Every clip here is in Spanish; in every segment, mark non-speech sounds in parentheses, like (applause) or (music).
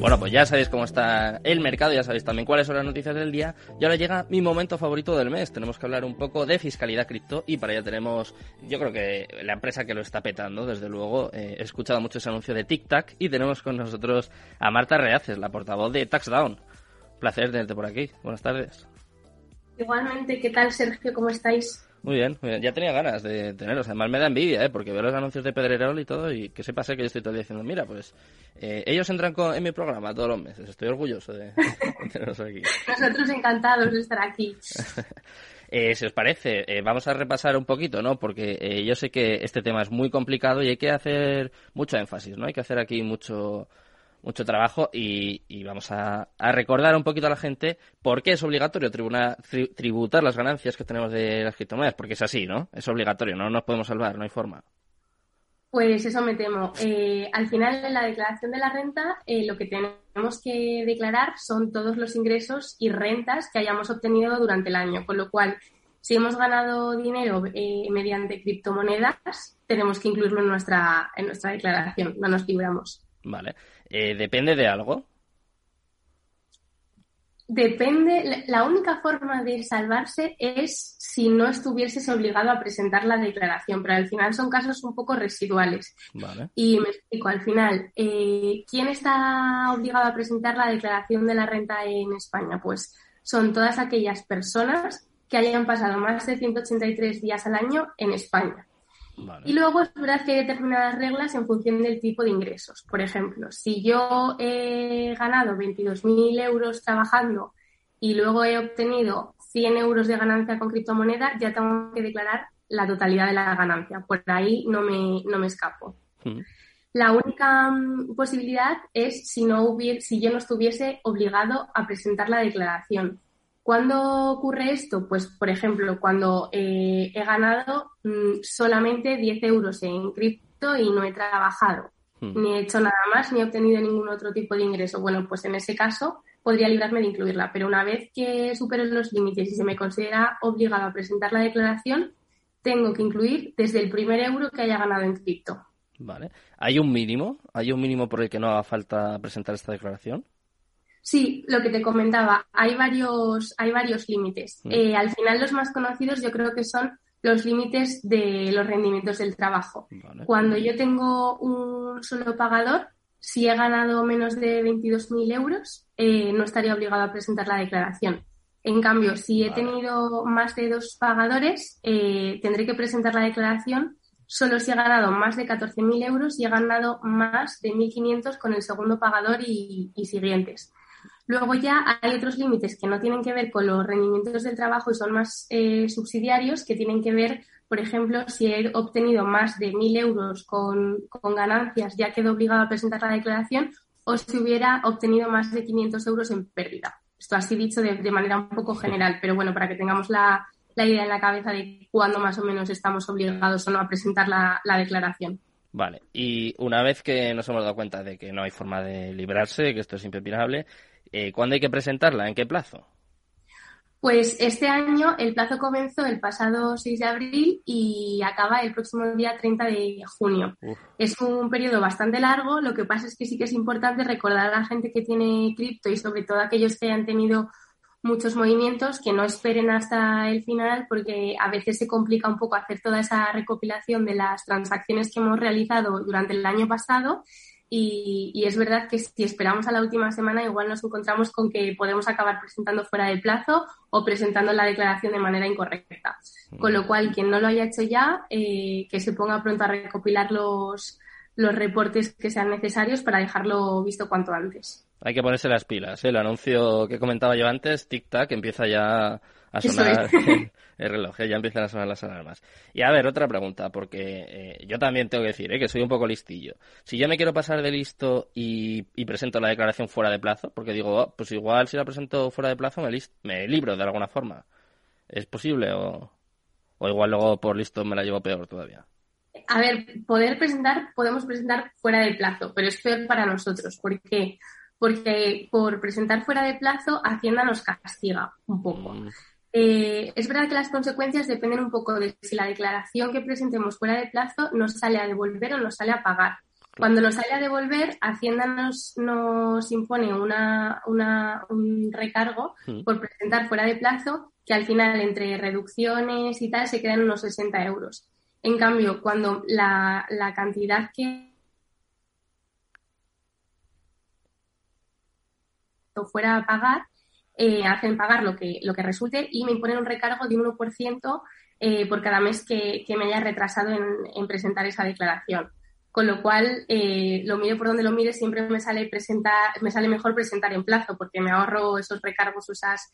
Bueno, pues ya sabéis cómo está el mercado, ya sabéis también cuáles son las noticias del día. Y ahora llega mi momento favorito del mes. Tenemos que hablar un poco de fiscalidad cripto y para ello tenemos, yo creo que la empresa que lo está petando, desde luego. Eh, he escuchado mucho ese anuncio de TikTok y tenemos con nosotros a Marta Reaces, la portavoz de TaxDown. Placer tenerte por aquí. Buenas tardes. Igualmente, ¿qué tal Sergio? ¿Cómo estáis? Muy bien, muy bien, ya tenía ganas de tenerlos. Además me da envidia, ¿eh? porque veo los anuncios de Pedrerol y todo y que sepa ser que yo estoy todo el día diciendo, mira, pues eh, ellos entran en mi programa todos los meses. Estoy orgulloso de, (laughs) tenerlos aquí. Nosotros encantados de estar aquí. (laughs) Eh, si os parece, eh, vamos a repasar un poquito, ¿no? Porque eh, yo sé que este tema es muy complicado y hay que hacer mucho énfasis, ¿no? Hay que hacer aquí mucho mucho trabajo y, vamos a, recordar un poquito a la gente por qué es obligatorio tributar las ganancias que tenemos de las criptomonedas, porque es así, ¿no? Es obligatorio, no nos podemos salvar, no hay forma. Pues eso me temo. Eh, al final, en la declaración de la renta, eh, lo que tenemos que declarar son todos los ingresos y rentas que hayamos obtenido durante el año, con lo cual, si hemos ganado dinero eh, mediante criptomonedas, tenemos que incluirlo en nuestra, en nuestra declaración, no nos libramos. Vale. Eh, ¿Depende de algo? Depende, la única forma de salvarse es si no estuvieses obligado a presentar la declaración, pero al final son casos un poco residuales. Y me explico, al final, eh, ¿quién está obligado a presentar la declaración de la renta en España? Pues son todas aquellas personas que hayan pasado más de 183 días al año en España. Y luego es verdad que hay determinadas reglas en función del tipo de ingresos. Por ejemplo, si yo he ganado 22.000 euros trabajando y luego he obtenido 100 euros de ganancia con criptomoneda, ya tengo que declarar la totalidad de la ganancia. Por ahí no me, no me escapo. Mm. La única mm, posibilidad es si, no hubiera, si yo no estuviese obligado a presentar la declaración. ¿Cuándo ocurre esto? Pues, por ejemplo, cuando eh, he ganado mm, solamente 10 euros en cripto y no he trabajado, hmm. ni he hecho nada más, ni he obtenido ningún otro tipo de ingreso. Bueno, pues en ese caso podría librarme de incluirla, pero una vez que supero los límites y se me considera obligado a presentar la declaración, tengo que incluir desde el primer euro que haya ganado en cripto. Vale. ¿Hay un mínimo? ¿Hay un mínimo por el que no haga falta presentar esta declaración? Sí, lo que te comentaba, hay varios, hay varios límites. Mm. Eh, al final los más conocidos yo creo que son los límites de los rendimientos del trabajo. Cuando yo tengo un solo pagador, si he ganado menos de 22.000 euros, eh, no estaría obligado a presentar la declaración. En cambio, si he tenido más de dos pagadores, eh, tendré que presentar la declaración solo si he ganado más de 14.000 euros y he ganado más de 1.500 con el segundo pagador y siguientes. Luego ya hay otros límites que no tienen que ver con los rendimientos del trabajo y son más eh, subsidiarios, que tienen que ver, por ejemplo, si he obtenido más de 1.000 euros con, ganancias, ya quedo obligado a presentar la declaración, o si hubiera obtenido más de 500 euros en pérdida. Esto así dicho de, manera un poco general, pero bueno, para que tengamos la, idea en la cabeza de cuándo más o menos estamos obligados o no a presentar la, la declaración. Vale, y una vez que nos hemos dado cuenta de que no hay forma de librarse, que esto es impepinable, eh, ¿Cuándo hay que presentarla? ¿En qué plazo? Pues este año el plazo comenzó el pasado 6 de abril y acaba el próximo día 30 de junio. Es un periodo bastante largo, lo que pasa es que sí que es importante recordar a la gente que tiene cripto y sobre todo a aquellos que hayan tenido muchos movimientos que no esperen hasta el final porque a veces se complica un poco hacer toda esa recopilación de las transacciones que hemos realizado durante el año pasado y, es verdad que si esperamos a la última semana, igual nos encontramos con que podemos acabar presentando fuera de plazo o presentando la declaración de manera incorrecta. Con lo cual, quien no lo haya hecho ya, eh, que se ponga pronto a recopilar los, los reportes que sean necesarios para dejarlo visto cuanto antes. Hay que ponerse las pilas. ¿eh? El anuncio que comentaba yo antes, tic-tac, empieza ya a sonar (laughs) el reloj, ¿eh? ya empiezan a sonar las alarmas. Y a ver, otra pregunta, porque eh, yo también tengo que decir ¿eh? que soy un poco listillo. Si yo me quiero pasar de listo y, presento la declaración fuera de plazo, porque digo, oh, pues igual si la presento fuera de plazo me, me libro de alguna forma. ¿Es posible o, o igual luego por listo me la llevo peor todavía? A ver, poder presentar, podemos presentar fuera de plazo, pero es peor para nosotros. ¿Por qué? Porque por presentar fuera de plazo, Hacienda nos castiga un poco. Mm. Eh, es verdad que las consecuencias dependen un poco de si la declaración que presentemos fuera de plazo nos sale a devolver o nos sale a pagar. Cuando nos haya a devolver, Hacienda nos, nos impone una, un recargo hmm. por presentar fuera de plazo, que al final, entre reducciones y tal, se quedan unos 60 euros. En cambio, cuando la, la cantidad que fuera a pagar, eh, hacen pagar lo que, lo que resulte y me imponen un recargo de 1% eh, por cada mes que, me haya retrasado en, presentar esa declaración. Con lo cual, eh, lo mire por donde lo mire, siempre me sale, presentar, me sale mejor presentar en plazo porque me ahorro esos recargos, esas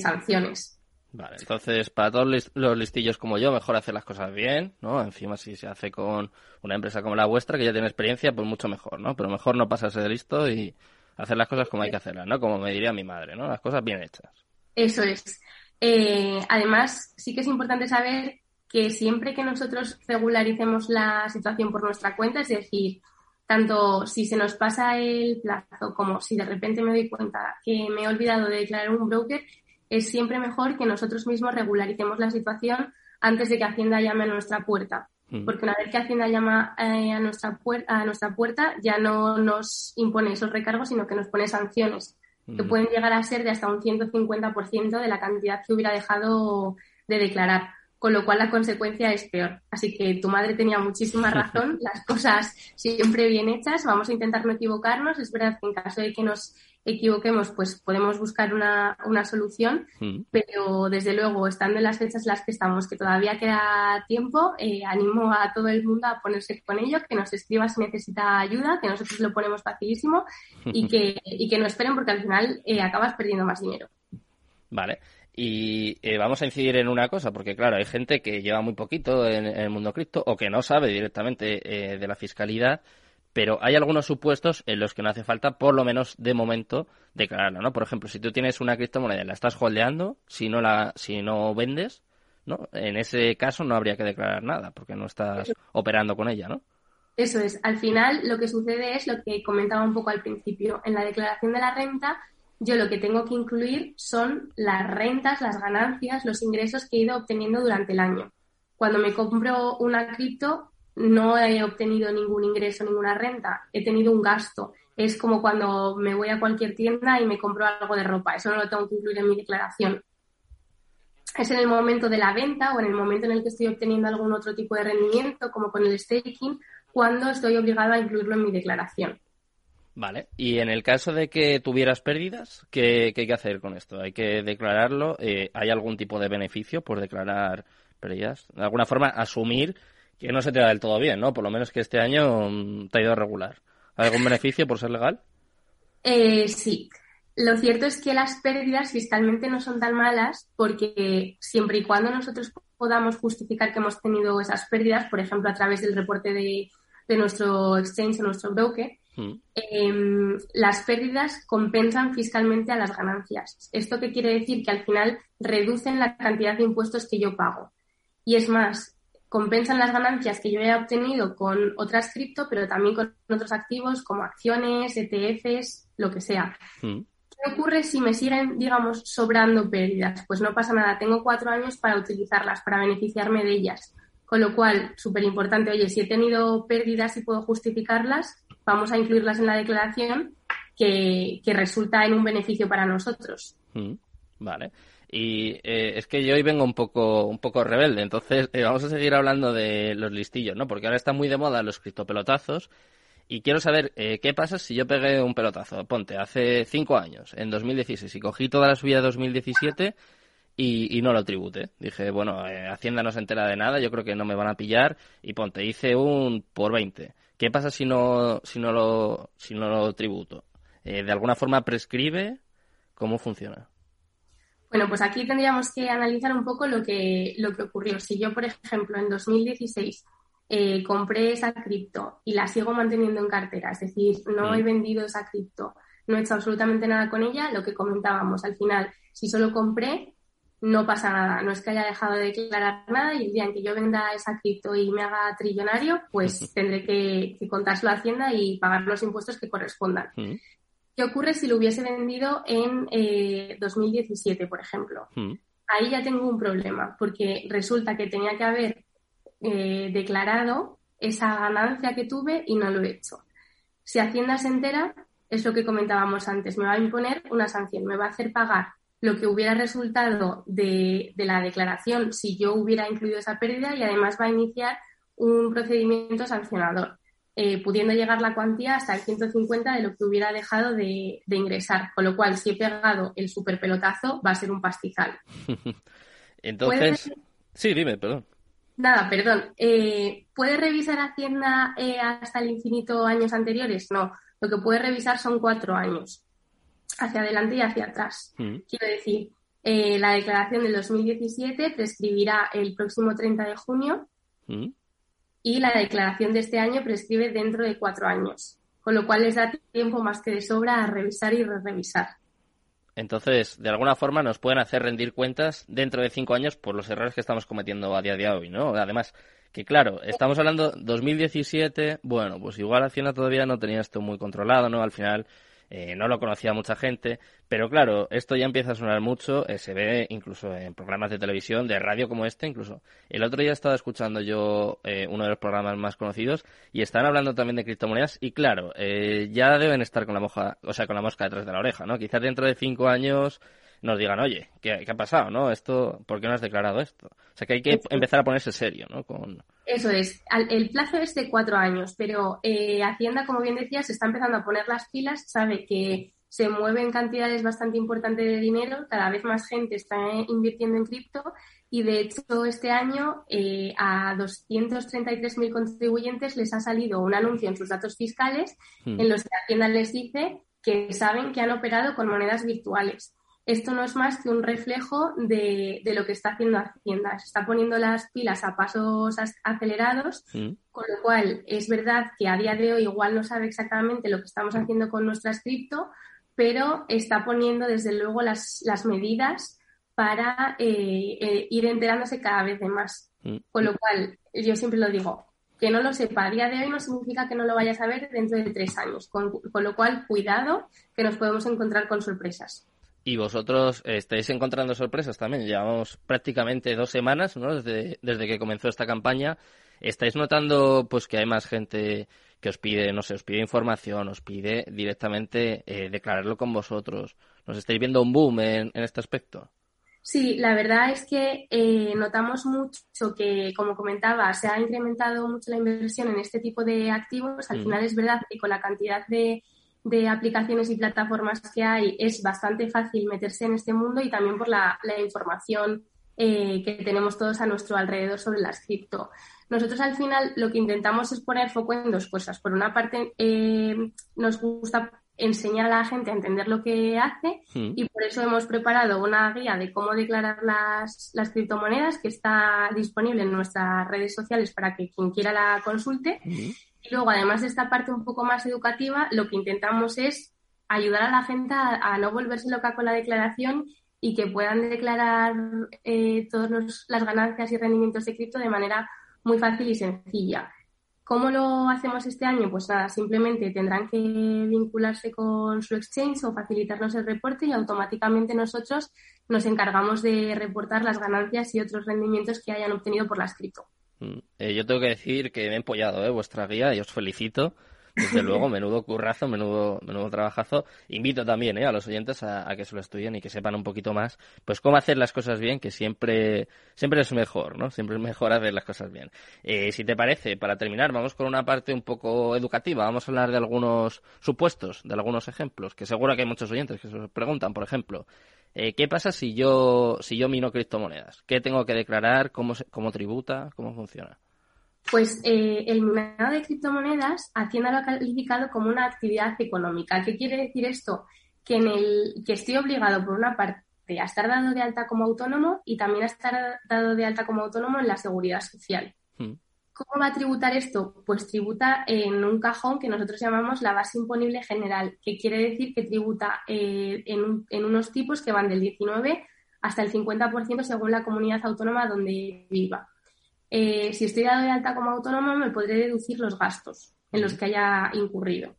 sanciones. Vale, entonces para todos los listillos como yo, mejor hacer las cosas bien, ¿no? Encima si se hace con una empresa como la vuestra, que ya tiene experiencia, pues mucho mejor, ¿no? Pero mejor no pasarse de listo y hacer las cosas como hay que hacerlas, ¿no? Como me diría mi madre, ¿no? Las cosas bien hechas. Eso es. Eh, además, sí que es importante saber que siempre que nosotros regularicemos la situación por nuestra cuenta, es decir, tanto si se nos pasa el plazo como si de repente me doy cuenta que me he olvidado de declarar un broker, es siempre mejor que nosotros mismos regularicemos la situación antes de que Hacienda llame a nuestra puerta. Porque una vez que Hacienda llama eh, a, nuestra a nuestra puerta, ya no nos impone esos recargos, sino que nos pone sanciones, que pueden llegar a ser de hasta un 150% de la cantidad que hubiera dejado de declarar con lo cual la consecuencia es peor. Así que tu madre tenía muchísima (laughs) razón, las cosas siempre bien hechas, vamos a intentar no equivocarnos, es verdad que en caso de que nos equivoquemos, pues podemos buscar una, una solución, mm. pero desde luego, estando en las fechas en las que estamos, que todavía queda tiempo, eh, animo a todo el mundo a ponerse con ello, que nos escriba si necesita ayuda, que nosotros lo ponemos facilísimo y que, (laughs) y que no esperen porque al final eh, acabas perdiendo más dinero. Vale. Y eh, vamos a incidir en una cosa, porque claro, hay gente que lleva muy poquito en, el mundo cripto o que no sabe directamente de la fiscalidad pero hay algunos supuestos en los que no hace falta, por lo menos de momento, declararlo, ¿no? Por ejemplo, si tú tienes una criptomoneda y la estás holdeando, si no la, si no vendes, ¿no? En ese caso no habría que declarar nada, porque no estás operando con ella, ¿no? Eso es. Al final, lo que sucede es lo que comentaba un poco al principio. En la declaración de la renta, yo lo que tengo que incluir son las rentas, las ganancias, los ingresos que he ido obteniendo durante el año. Cuando me compro una cripto, no he obtenido ningún ingreso, ninguna renta, he tenido un gasto. Es como cuando me voy a cualquier tienda y me compro algo de ropa, eso no lo tengo que incluir en mi declaración. Es en el momento de la venta o en el momento en el que estoy obteniendo algún otro tipo de rendimiento, como con el staking, cuando estoy obligado a incluirlo en mi declaración. Vale, y en el caso de que tuvieras pérdidas, ¿qué, hay que hacer con esto? ¿Hay que declararlo? Eh, ¿Hay algún tipo de beneficio por declarar pérdidas? De alguna forma, asumir que no se te da del todo bien, ¿no? Por lo menos que este año mm, te ha ido regular. ¿Hay algún beneficio por ser legal? Eh, sí. Lo cierto es que las pérdidas fiscalmente no son tan malas porque siempre y cuando nosotros podamos justificar que hemos tenido esas pérdidas, por ejemplo, a través del reporte de, nuestro exchange o nuestro broker, mm. em, las pérdidas compensan fiscalmente a las ganancias. ¿Esto qué quiere decir? Que al final reducen la cantidad de impuestos que yo pago. Y es más, compensan las ganancias que yo he obtenido con otras cripto, pero también con otros activos como acciones, ETFs, lo que sea. Hmm. ¿Qué ocurre si me siguen, digamos, sobrando pérdidas? Pues no pasa nada, tengo cuatro años para utilizarlas, para beneficiarme de ellas. Con lo cual, súper importante, oye, si he tenido pérdidas y puedo justificarlas, vamos a incluirlas en la declaración que, resulta en un beneficio para nosotros. Hmm. Vale. Y eh, es que yo hoy vengo un poco, un poco rebelde, entonces eh, vamos a seguir hablando de los listillos, ¿no? Porque ahora está muy de moda los criptopelotazos y quiero saber eh, qué pasa si yo pegué un pelotazo. Ponte, hace cinco años, en 2016, y cogí toda la subida de 2017 y, y no lo tribute. Dije, bueno, Hacienda no se entera de nada, yo creo que no me van a pillar y ponte, hice un por 20. ¿Qué pasa si no, si no, lo, si no lo tributo? ¿De alguna forma prescribe? ¿Cómo funciona? Bueno, pues aquí tendríamos que analizar un poco lo que, lo que ocurrió. Si yo, por ejemplo, en 2016 eh, compré esa cripto y la sigo manteniendo en cartera, es decir, no he vendido esa cripto, no he hecho absolutamente nada con ella, lo que comentábamos, al final, si solo compré, no pasa nada, no es que haya dejado de declarar nada y el día en que yo venda esa cripto y me haga trillonario, pues tendré que, contárselo a Hacienda y pagar los impuestos que correspondan. ¿Qué ocurre si lo hubiese vendido en 2017, eh, por ejemplo? Hmm. Ahí ya tengo un problema, porque resulta que tenía que haber eh, declarado esa ganancia que tuve y no lo he hecho. Si Hacienda se entera, es lo que comentábamos antes, me va a imponer una sanción, me va a hacer pagar lo que hubiera resultado de, la declaración si yo hubiera incluido esa pérdida y además va a iniciar un procedimiento sancionador, eh, pudiendo llegar la cuantía hasta el 150 de lo que hubiera dejado de, ingresar. Con lo cual, si he pegado el superpelotazo, va a ser un pastizal. (laughs) Entonces, sí, dime, perdón. Nada, perdón. Eh, ¿Puede revisar Hacienda eh, hasta el infinito años anteriores? No. Lo que puede revisar son cuatro años, hacia adelante y hacia atrás. Mm. Quiero decir, eh, la declaración del 2017 prescribirá el próximo 30 de junio mm. Y la declaración de este año prescribe dentro de cuatro años, con lo cual les da tiempo más que de sobra a revisar y re-revisar. Entonces, de alguna forma nos pueden hacer rendir cuentas dentro de cinco años por los errores que estamos cometiendo a día de hoy, ¿no? Además, que claro, estamos hablando 2017, bueno, pues igual Hacienda todavía no tenía esto muy controlado, ¿no? Al final eh, no lo conocía mucha gente, pero claro, esto ya empieza a sonar mucho, eh, se ve incluso en programas de televisión, de radio como este, incluso. El otro día estaba escuchando yo eh, uno de los programas más conocidos y están hablando también de criptomonedas y claro, ya deben estar con la moja, o sea, con la mosca detrás de la oreja, ¿no? Quizás dentro de cinco años nos digan, oye, ¿qué, ha pasado, no? Esto, ¿por qué no has declarado esto? O sea, que hay que empezar a ponerse serio, ¿no? Con... Eso es. El plazo es de cuatro años, pero eh, Hacienda, como bien decías, está empezando a poner las pilas, sabe que se mueven cantidades bastante importantes de dinero, cada vez más gente está invirtiendo en cripto y de hecho este año eh, a 233.000 contribuyentes les ha salido un anuncio en sus datos fiscales hmm. en los que Hacienda les dice que saben que han operado con monedas virtuales esto no es más que un reflejo de, lo que está haciendo Hacienda. Se está poniendo las pilas a pasos acelerados, mm. con lo cual es verdad que a día de hoy igual no sabe exactamente lo que estamos haciendo con nuestra cripto, pero está poniendo desde luego las, medidas para eh, eh, ir enterándose cada vez de más. Mm. Con lo cual, yo siempre lo digo, que no lo sepa a día de hoy no significa que no lo vaya a saber dentro de tres años. con lo cual, cuidado, que nos podemos encontrar con sorpresas. Y vosotros estáis encontrando sorpresas también. Llevamos prácticamente dos semanas, ¿no? Desde, desde que comenzó esta campaña. ¿Estáis notando pues que hay más gente que os pide, no sé, os pide información, os pide directamente eh, declararlo con vosotros? ¿Nos estáis viendo un boom en, este aspecto? Sí, la verdad es que eh, notamos mucho que, como comentaba, se ha incrementado mucho la inversión en este tipo de activos. Al mm. final es verdad que con la cantidad de de aplicaciones y plataformas que hay, es bastante fácil meterse en este mundo y también por la, información eh, que tenemos todos a nuestro alrededor sobre las cripto. Nosotros al final lo que intentamos es poner foco en dos cosas. Por una parte, eh, nos gusta enseñar a la gente a entender lo que hace hmm. y por eso hemos preparado una guía de cómo declarar las, las criptomonedas que está disponible en nuestras redes sociales para que quien quiera la consulte. Hmm. Luego, además de esta parte un poco más educativa, lo que intentamos es ayudar a la gente a, no volverse loca con la declaración y que puedan declarar eh, todas las ganancias y rendimientos de cripto de manera muy fácil y sencilla. ¿Cómo lo hacemos este año? Pues nada, simplemente tendrán que vincularse con su exchange o facilitarnos el reporte y automáticamente nosotros nos encargamos de reportar las ganancias y otros rendimientos que hayan obtenido por las cripto. Mm. Eh, yo tengo que decir que me he empollado ¿eh? vuestra guía y os felicito. Desde (laughs) luego, menudo currazo, menudo, menudo trabajazo. Invito también ¿eh? a los oyentes a, que se lo estudien y que sepan un poquito más, pues cómo hacer las cosas bien, que siempre, siempre es mejor, ¿no? Siempre es mejor hacer las cosas bien. Eh, si te parece, para terminar, vamos con una parte un poco educativa. Vamos a hablar de algunos supuestos, de algunos ejemplos, que seguro que hay muchos oyentes que se preguntan, por ejemplo, eh, ¿Qué pasa si yo, si yo mino criptomonedas? ¿Qué tengo que declarar? ¿Cómo, cómo tributa? ¿Cómo funciona? Pues eh, el minado de criptomonedas, Hacienda lo ha calificado como una actividad económica. ¿Qué quiere decir esto? Que, en el, que estoy obligado, por una parte, a estar dado de alta como autónomo y también a estar dado de alta como autónomo en la seguridad social. ¿Cómo va a tributar esto? Pues tributa en un cajón que nosotros llamamos la base imponible general, que quiere decir que tributa eh, en, unos tipos que van del 19 hasta el 50% según la comunidad autónoma donde viva. Eh, si estoy dado de alta como autónomo, me podré deducir los gastos en los que haya incurrido.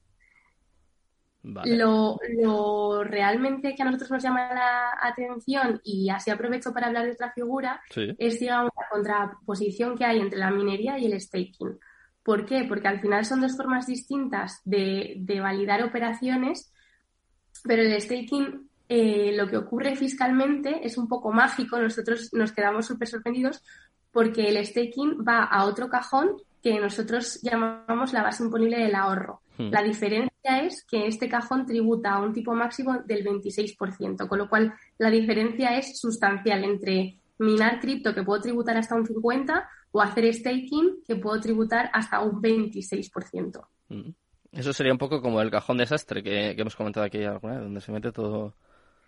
Lo, realmente que a nosotros nos llama la atención, y así aprovecho para hablar de otra figura, es, digamos, la contraposición que hay entre la minería y el staking. ¿Por qué? Porque al final son dos formas distintas de, validar operaciones, pero el staking eh, lo que ocurre fiscalmente es un poco mágico. Nosotros nos quedamos súper sorprendidos porque el staking va a otro cajón que nosotros llamamos la base imponible del ahorro. Hmm. La diferencia es que este cajón tributa a un tipo máximo del 26%, con lo cual la diferencia es sustancial entre minar cripto, que puedo tributar hasta un 50%, o hacer staking, que puedo tributar hasta un 26%. Hmm. Eso sería un poco como el cajón desastre que, que hemos comentado aquí alguna vez, donde se mete todo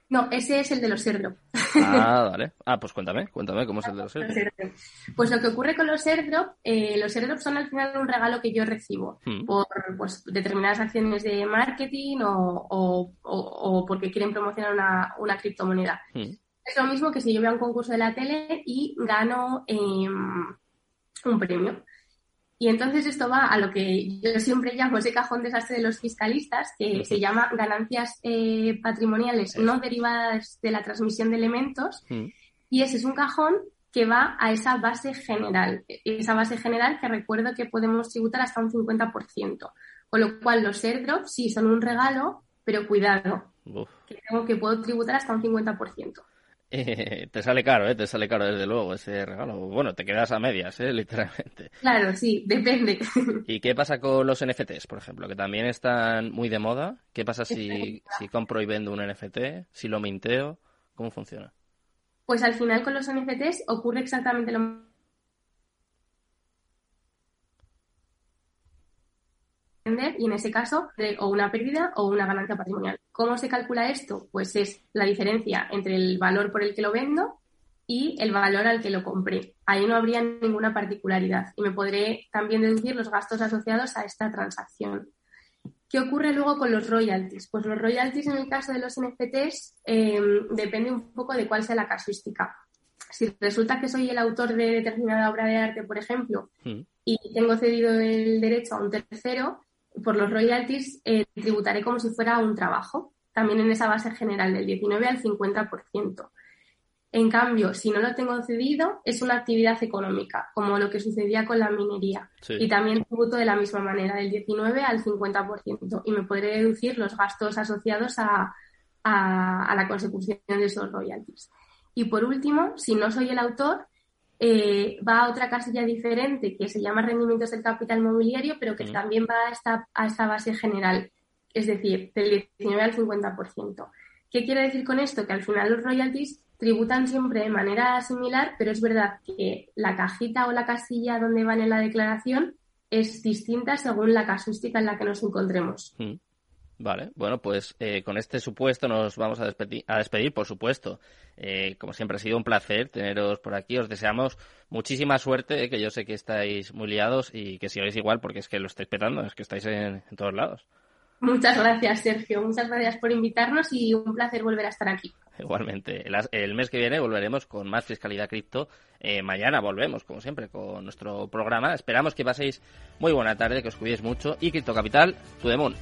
no, ese es el de los airdrop. Ah, (laughs) vale. Ah, pues cuéntame, cuéntame cómo es el de los airdrop. Pues lo que ocurre con los airdrop, eh, los airdrop son al final un regalo que yo recibo hmm. por pues, determinadas acciones de marketing o, porque quieren promocionar una, criptomoneda. Hmm. Es lo mismo que si yo voy a un concurso de la tele y gano em, un premio. Y entonces esto va a lo que yo siempre llamo ese cajón desastre de los fiscalistas, que se llama ganancias eh, patrimoniales no derivadas de la transmisión de elementos. Mm. Y ese es un cajón que va a esa base general. Esa base general que recuerdo que podemos tributar hasta un 50%. Con lo cual los airdrops sí son un regalo, pero cuidado, que tengo que puedo tributar hasta un 50%. Eh, (laughs) te sale caro, ¿eh? Te sale caro, desde luego, ese regalo. Bueno, te quedas a medias, ¿eh? (laughs) Literalmente. Claro, sí, depende. (laughs) ¿Y qué pasa con los NFTs, por ejemplo? Que también están muy de moda. ¿Qué pasa si, si compro y vendo un NFT? ¿Si lo minteo? ¿Cómo funciona? Pues al final con los NFTs ocurre exactamente lo mismo y en ese caso o una pérdida o una ganancia patrimonial. ¿Cómo se calcula esto? Pues es la diferencia entre el valor por el que lo vendo y el valor al que lo compré. Ahí no habría ninguna particularidad y me podré también deducir los gastos asociados a esta transacción. ¿Qué ocurre luego con los royalties? Pues los royalties en el caso de los NFTs eh, depende un poco de cuál sea la casuística. Si resulta que soy el autor de determinada obra de arte, por ejemplo, hmm. y tengo cedido el derecho a un tercero, por los royalties eh, tributaré como si fuera un trabajo, también en esa base general del 19 al 50%. En cambio, si no lo tengo cedido, es una actividad económica, como lo que sucedía con la minería. Y también tributo de la misma manera, del 19 al 50%. Y me podré deducir los gastos asociados a, a la consecución de esos royalties. Y por último, si no soy el autor, eh, va a otra casilla diferente que se llama rendimientos del capital mobiliario, pero que también va a esta, a esta base general, es decir, del 19 al 50%. ¿Qué quiere decir con esto? Que al final los royalties tributan siempre de manera similar, pero es verdad que la cajita o la casilla donde van en la declaración es distinta según la casuística en la que nos encontremos. Vale, bueno, pues eh, con este supuesto nos vamos a despedir, a despedir por supuesto. Eh, como siempre ha sido un placer teneros por aquí. Os deseamos muchísima suerte, eh, que yo sé que estáis muy liados y que sigáis igual porque es que lo estáis petando, es que estáis en, todos lados. Muchas gracias, Sergio. Muchas gracias por invitarnos y un placer volver a estar aquí. Igualmente. El, mes que viene volveremos con más fiscalidad cripto. mañana volvemos, como siempre, con nuestro programa. Esperamos que paséis muy buena tarde, que os cuidéis mucho. Y Cripto Capital, tu demon.